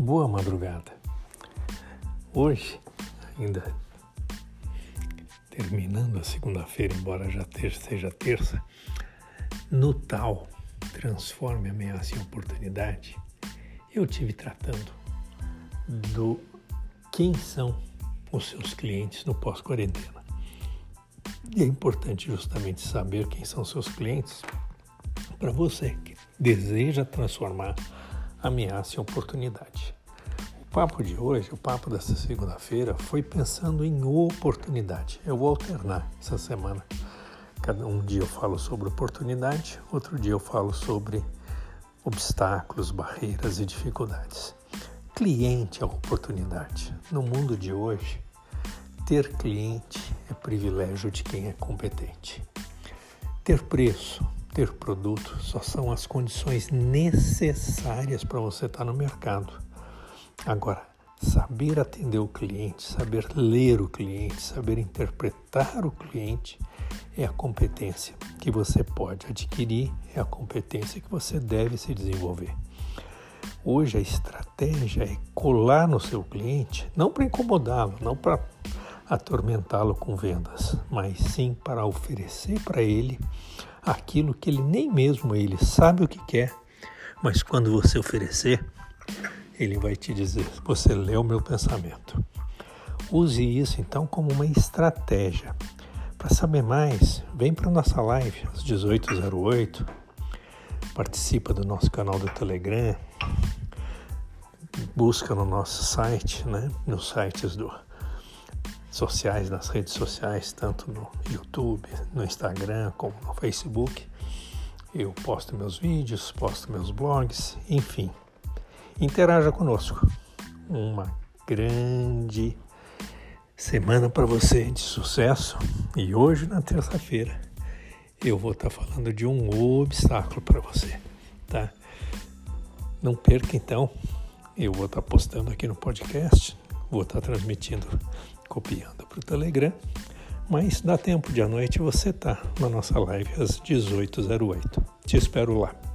Boa madrugada. Hoje, ainda terminando a segunda-feira, embora já seja terça, no tal Transforme Ameaça em Oportunidade, eu tive tratando do quem são os seus clientes no pós-quarentena. E é importante justamente saber quem são seus clientes para você que deseja transformar ameaça em oportunidade. O papo de hoje, o papo dessa segunda-feira, foi pensando em oportunidade. Eu vou alternar essa semana. Cada um dia eu falo sobre oportunidade, outro dia eu falo sobre obstáculos, barreiras e dificuldades. Cliente é oportunidade. No mundo de hoje, ter cliente é privilégio de quem é competente. Ter preço, ter produto só são as condições necessárias para você estar no mercado. Agora, saber atender o cliente, saber ler o cliente, saber interpretar o cliente é a competência que você pode adquirir, é a competência que você deve se desenvolver. Hoje a estratégia é colar no seu cliente, não para incomodá-lo, não para atormentá-lo com vendas, mas sim para oferecer para ele aquilo que ele nem mesmo ele sabe o que quer, mas quando você oferecer, ele vai te dizer: Você leu meu pensamento. Use isso então como uma estratégia. Para saber mais, vem para nossa live às 18h08, participa do nosso canal do Telegram, busca no nosso site, né, nos sites do sociais, nas redes sociais, tanto no YouTube, no Instagram, como no Facebook. Eu posto meus vídeos, posto meus blogs, enfim. Interaja conosco. Uma grande semana para você de sucesso. E hoje, na terça-feira, eu vou estar tá falando de um obstáculo para você, tá? Não perca então. Eu vou estar tá postando aqui no podcast, vou estar transmitindo copiando para o Telegram, mas dá tempo de à noite você tá na nossa live às 18h08. Te espero lá.